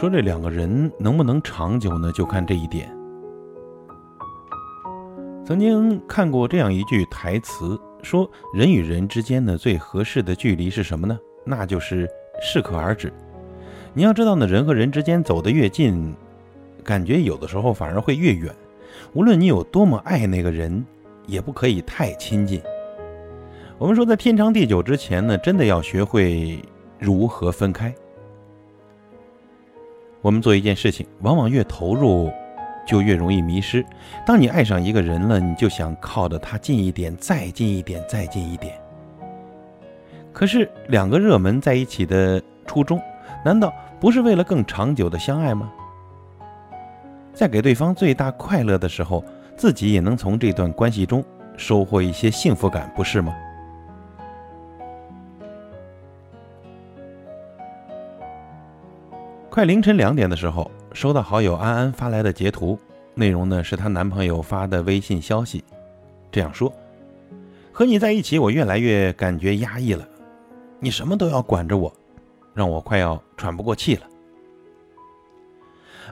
说这两个人能不能长久呢？就看这一点。曾经看过这样一句台词，说人与人之间的最合适的距离是什么呢？那就是适可而止。你要知道呢，人和人之间走得越近，感觉有的时候反而会越远。无论你有多么爱那个人，也不可以太亲近。我们说，在天长地久之前呢，真的要学会如何分开。我们做一件事情，往往越投入，就越容易迷失。当你爱上一个人了，你就想靠着他近一点，再近一点，再近一点。可是，两个热门在一起的初衷，难道不是为了更长久的相爱吗？在给对方最大快乐的时候，自己也能从这段关系中收获一些幸福感，不是吗？快凌晨两点的时候，收到好友安安发来的截图，内容呢是她男朋友发的微信消息，这样说：“和你在一起，我越来越感觉压抑了，你什么都要管着我，让我快要喘不过气了。”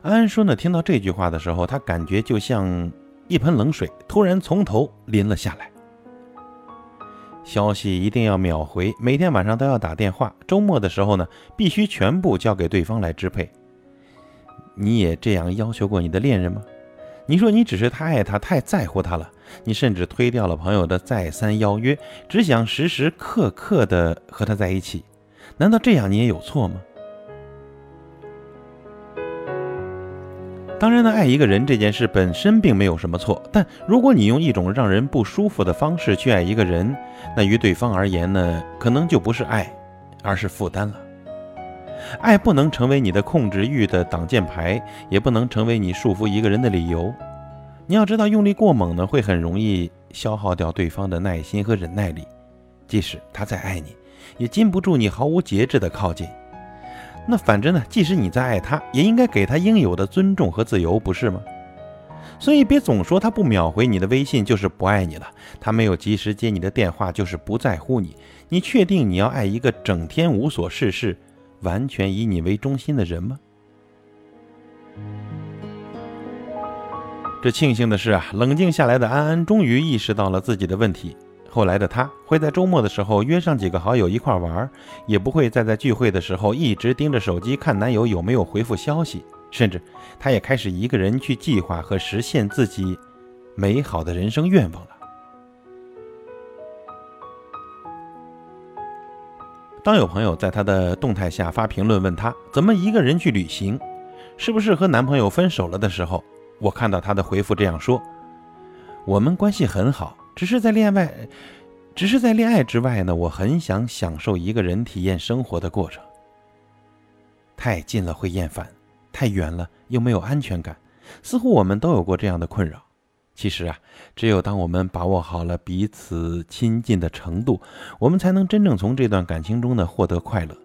安安说呢，听到这句话的时候，她感觉就像一盆冷水突然从头淋了下来。消息一定要秒回，每天晚上都要打电话。周末的时候呢，必须全部交给对方来支配。你也这样要求过你的恋人吗？你说你只是太爱他，太在乎他了。你甚至推掉了朋友的再三邀约，只想时时刻刻的和他在一起。难道这样你也有错吗？当然呢，爱一个人这件事本身并没有什么错，但如果你用一种让人不舒服的方式去爱一个人，那于对方而言呢，可能就不是爱，而是负担了。爱不能成为你的控制欲的挡箭牌，也不能成为你束缚一个人的理由。你要知道，用力过猛呢，会很容易消耗掉对方的耐心和忍耐力，即使他再爱你，也禁不住你毫无节制的靠近。那反正呢，即使你再爱他，也应该给他应有的尊重和自由，不是吗？所以别总说他不秒回你的微信就是不爱你了，他没有及时接你的电话就是不在乎你。你确定你要爱一个整天无所事事、完全以你为中心的人吗？这庆幸的是啊，冷静下来的安安终于意识到了自己的问题。后来的他会在周末的时候约上几个好友一块玩，也不会再在聚会的时候一直盯着手机看男友有没有回复消息。甚至，他也开始一个人去计划和实现自己美好的人生愿望了。当有朋友在他的动态下发评论问他怎么一个人去旅行，是不是和男朋友分手了的时候，我看到他的回复这样说：“我们关系很好。”只是在恋爱，只是在恋爱之外呢，我很想享受一个人体验生活的过程。太近了会厌烦，太远了又没有安全感，似乎我们都有过这样的困扰。其实啊，只有当我们把握好了彼此亲近的程度，我们才能真正从这段感情中呢获得快乐。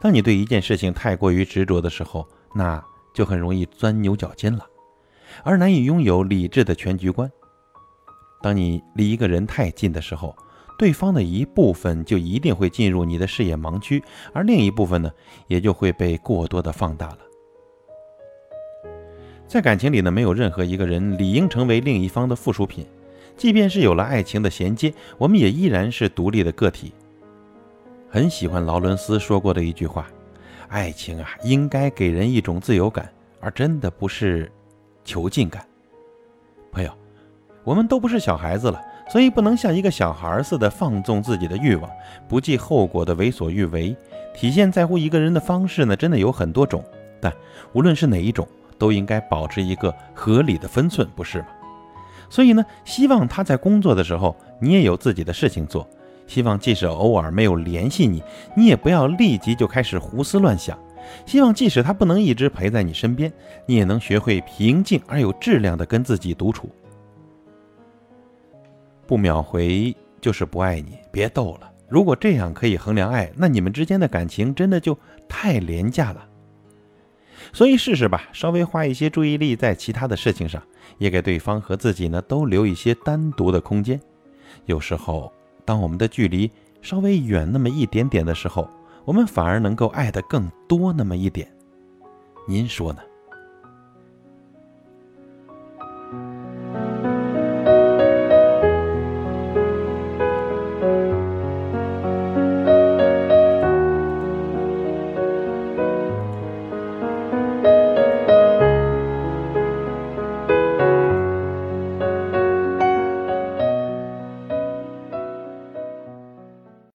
当你对一件事情太过于执着的时候，那就很容易钻牛角尖了，而难以拥有理智的全局观。当你离一个人太近的时候，对方的一部分就一定会进入你的视野盲区，而另一部分呢，也就会被过多的放大了。在感情里呢，没有任何一个人理应成为另一方的附属品，即便是有了爱情的衔接，我们也依然是独立的个体。很喜欢劳伦斯说过的一句话：“爱情啊，应该给人一种自由感，而真的不是囚禁感。”朋友。我们都不是小孩子了，所以不能像一个小孩似的放纵自己的欲望，不计后果的为所欲为。体现在乎一个人的方式呢，真的有很多种，但无论是哪一种，都应该保持一个合理的分寸，不是吗？所以呢，希望他在工作的时候，你也有自己的事情做；希望即使偶尔没有联系你，你也不要立即就开始胡思乱想；希望即使他不能一直陪在你身边，你也能学会平静而有质量的跟自己独处。不秒回就是不爱你，别逗了。如果这样可以衡量爱，那你们之间的感情真的就太廉价了。所以试试吧，稍微花一些注意力在其他的事情上，也给对方和自己呢都留一些单独的空间。有时候，当我们的距离稍微远那么一点点的时候，我们反而能够爱的更多那么一点。您说呢？